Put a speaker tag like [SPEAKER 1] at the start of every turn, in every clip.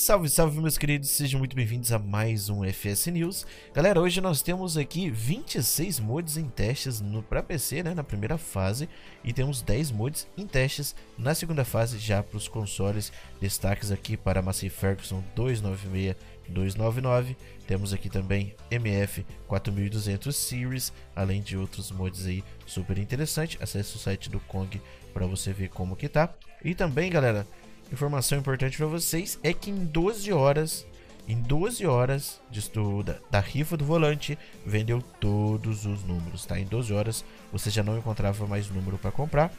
[SPEAKER 1] Salve, salve meus queridos, sejam muito bem-vindos a mais um FS News. Galera, hoje nós temos aqui 26 mods em testes para PC, né, na primeira fase, e temos 10 mods em testes na segunda fase já para os consoles. Destaques aqui para Massey Ferguson 296 299. Temos aqui também MF 4200 Series, além de outros mods aí super interessante. Acesse o site do Kong para você ver como que tá. E também, galera, informação importante para vocês é que em 12 horas, em 12 horas de estudo da rifa do volante, vendeu todos os números, tá? Em 12 horas você já não encontrava mais número para comprar.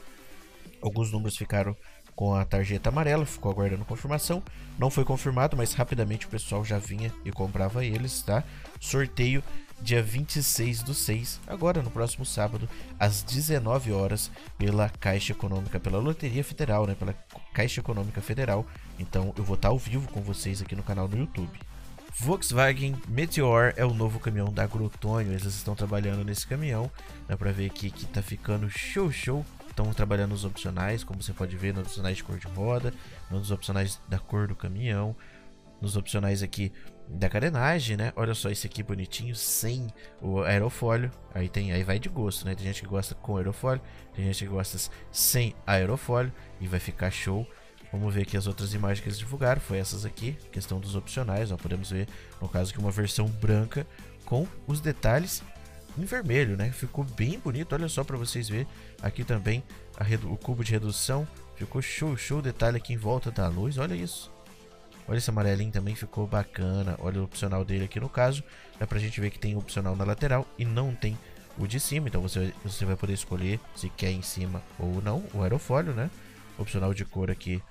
[SPEAKER 1] Alguns números ficaram com a tarjeta amarela, ficou aguardando confirmação. Não foi confirmado, mas rapidamente o pessoal já vinha e comprava eles, tá? Sorteio dia 26 do 6, agora no próximo sábado, às 19 horas, pela Caixa Econômica, pela Loteria Federal, né? Pela Caixa Econômica Federal. Então eu vou estar ao vivo com vocês aqui no canal no YouTube. Volkswagen Meteor é o novo caminhão da Grotônio. Eles estão trabalhando nesse caminhão. Dá pra ver aqui que tá ficando show show. Estão trabalhando nos opcionais, como você pode ver, nos opcionais de cor de roda, nos opcionais da cor do caminhão, nos opcionais aqui da carenagem, né? Olha só esse aqui bonitinho, sem o aerofólio. Aí tem, aí vai de gosto, né? Tem gente que gosta com aerofólio, tem gente que gosta sem aerofólio e vai ficar show. Vamos ver aqui as outras imagens que eles divulgaram, foi essas aqui, questão dos opcionais, ó, podemos ver no caso que uma versão branca com os detalhes em vermelho, né? Ficou bem bonito, olha só para vocês verem. Aqui também o cubo de redução, ficou show, show detalhe aqui em volta da luz, olha isso. Olha esse amarelinho também ficou bacana. Olha o opcional dele aqui no caso. Dá pra gente ver que tem opcional na lateral e não tem o de cima. Então você, você vai poder escolher se quer em cima ou não. O aerofólio, né? Opcional de cor aqui.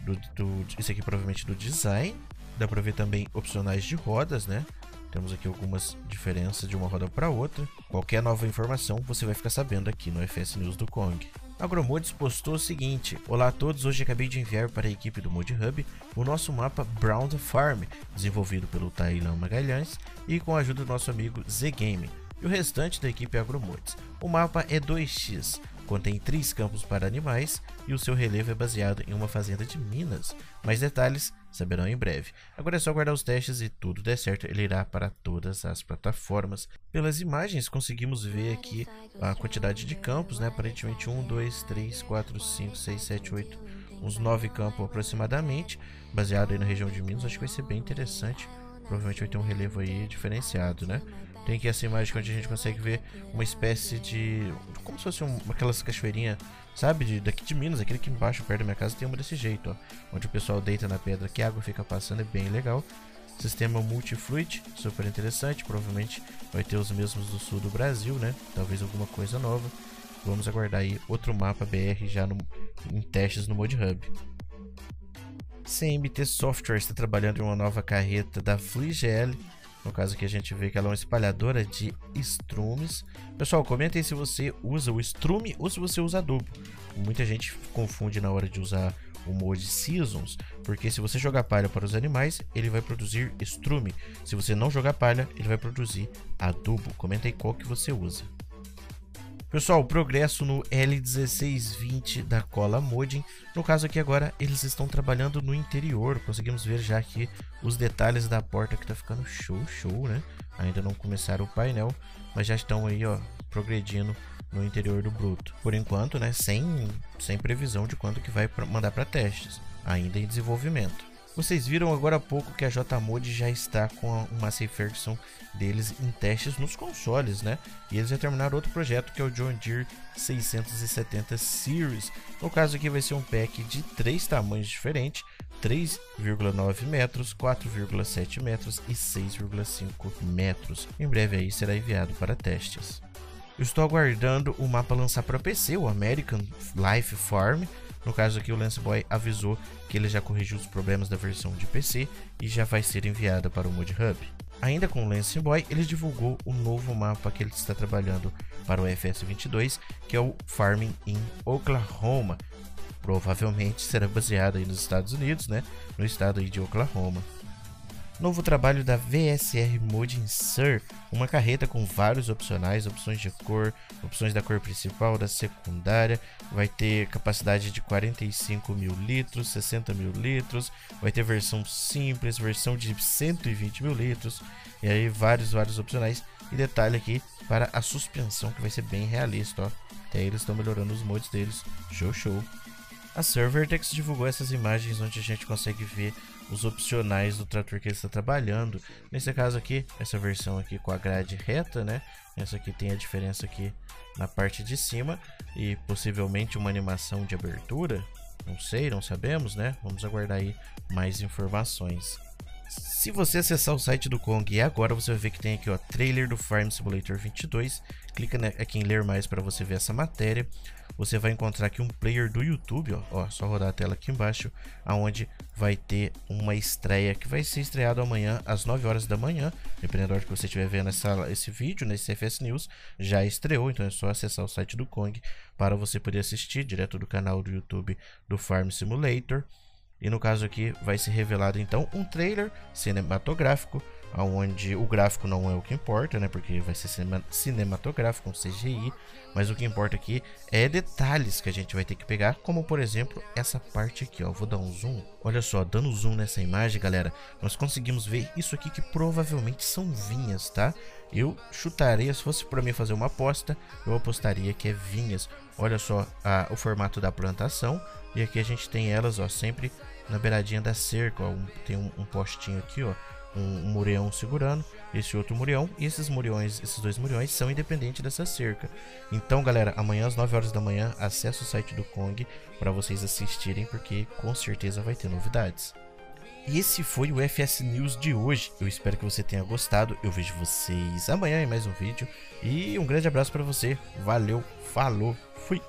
[SPEAKER 1] Do, do, esse aqui provavelmente do design. Dá pra ver também opcionais de rodas, né? Temos aqui algumas diferenças de uma roda para outra. Qualquer nova informação você vai ficar sabendo aqui no FS News do Kong. Agromods postou o seguinte: Olá a todos, hoje acabei de enviar para a equipe do Mod Hub o nosso mapa Brown Farm, desenvolvido pelo Tailão Magalhães e com a ajuda do nosso amigo Z Game e o restante da equipe Agromods. O mapa é 2x, contém três campos para animais e o seu relevo é baseado em uma fazenda de Minas. Mais detalhes saberão em breve. Agora é só guardar os testes e tudo der certo, ele irá para todas as plataformas. Pelas imagens conseguimos ver aqui a quantidade de campos, né? Aparentemente 1, 2, 3, 4, 5, 6, 7, 8, uns 9 campos aproximadamente, baseado aí na região de Minas. Acho que vai ser bem interessante. Provavelmente vai ter um relevo aí diferenciado, né? Tem aqui essa imagem onde a gente consegue ver uma espécie de... Como se fosse um, aquelas cachoeirinhas, sabe? De, daqui de Minas, aquele aqui embaixo, perto da minha casa, tem uma desse jeito, ó. Onde o pessoal deita na pedra que a água fica passando, é bem legal. Sistema multifluid, super interessante. Provavelmente vai ter os mesmos do sul do Brasil, né? Talvez alguma coisa nova. Vamos aguardar aí outro mapa BR já no, em testes no Mod Hub. CMT Software está trabalhando em uma nova carreta da FleeGL no caso aqui a gente vê que ela é uma espalhadora de estrumes. Pessoal, comentem se você usa o estrume ou se você usa adubo. Muita gente confunde na hora de usar o mod Seasons, porque se você jogar palha para os animais, ele vai produzir estrume. Se você não jogar palha, ele vai produzir adubo. Comenta aí qual que você usa. Pessoal, progresso no L1620 da cola Modin. No caso aqui agora, eles estão trabalhando no interior. Conseguimos ver já aqui os detalhes da porta que está ficando show, show, né? Ainda não começaram o painel, mas já estão aí, ó, progredindo no interior do bruto. Por enquanto, né, sem, sem previsão de quando que vai mandar para testes. Ainda em desenvolvimento. Vocês viram agora há pouco que a JMod já está com uma Massey Ferguson deles em testes nos consoles, né? E eles já terminaram outro projeto que é o John Deere 670 Series. No caso aqui vai ser um pack de três tamanhos diferentes, 3,9 metros, 4,7 metros e 6,5 metros. Em breve aí será enviado para testes. Eu estou aguardando o mapa lançar para PC, o American Life Farm, no caso aqui, o Lance Boy avisou que ele já corrigiu os problemas da versão de PC e já vai ser enviada para o Mod Hub. Ainda com o Lance Boy, ele divulgou o novo mapa que ele está trabalhando para o FS22, que é o Farming in Oklahoma. Provavelmente será baseado aí nos Estados Unidos, né? No estado aí de Oklahoma. Novo trabalho da VSR Mode Insert, uma carreta com vários opcionais, opções de cor, opções da cor principal, da secundária, vai ter capacidade de 45 mil litros, 60 mil litros, vai ter versão simples, versão de 120 mil litros, e aí vários, vários opcionais. E detalhe aqui para a suspensão que vai ser bem realista, ó. Até eles estão melhorando os mods deles, show show. A Servertex divulgou essas imagens onde a gente consegue ver os opcionais do trator que ele está trabalhando. Nesse caso aqui, essa versão aqui com a grade reta, né? Essa aqui tem a diferença aqui na parte de cima e possivelmente uma animação de abertura. Não sei, não sabemos, né? Vamos aguardar aí mais informações. Se você acessar o site do Kong e agora você vai ver que tem aqui ó, trailer do Farm Simulator 22, clica aqui em ler mais para você ver essa matéria. Você vai encontrar aqui um player do YouTube, ó, ó, só rodar a tela aqui embaixo, aonde vai ter uma estreia que vai ser estreado amanhã às 9 horas da manhã, dependendo da hora que você estiver vendo essa, esse vídeo, nesse CFS News, já estreou, então é só acessar o site do Kong para você poder assistir direto do canal do YouTube do Farm Simulator. E no caso aqui vai ser revelado então um trailer cinematográfico, onde o gráfico não é o que importa, né? Porque vai ser cinematográfico, um CGI, mas o que importa aqui é detalhes que a gente vai ter que pegar, como por exemplo essa parte aqui, ó. Vou dar um zoom. Olha só, dando zoom nessa imagem, galera, nós conseguimos ver isso aqui que provavelmente são vinhas, tá? Eu chutaria, se fosse para mim fazer uma aposta, eu apostaria que é vinhas. Olha só a, o formato da plantação, e aqui a gente tem elas, ó, sempre na beiradinha da cerca, ó, tem um, um, postinho aqui, ó, um, um segurando, esse outro murião, e esses muriões, esses dois muriões são independentes dessa cerca. Então, galera, amanhã às 9 horas da manhã, acesse o site do Kong para vocês assistirem, porque com certeza vai ter novidades. Esse foi o FS News de hoje. Eu espero que você tenha gostado. Eu vejo vocês amanhã em mais um vídeo. E um grande abraço para você. Valeu, falou, fui!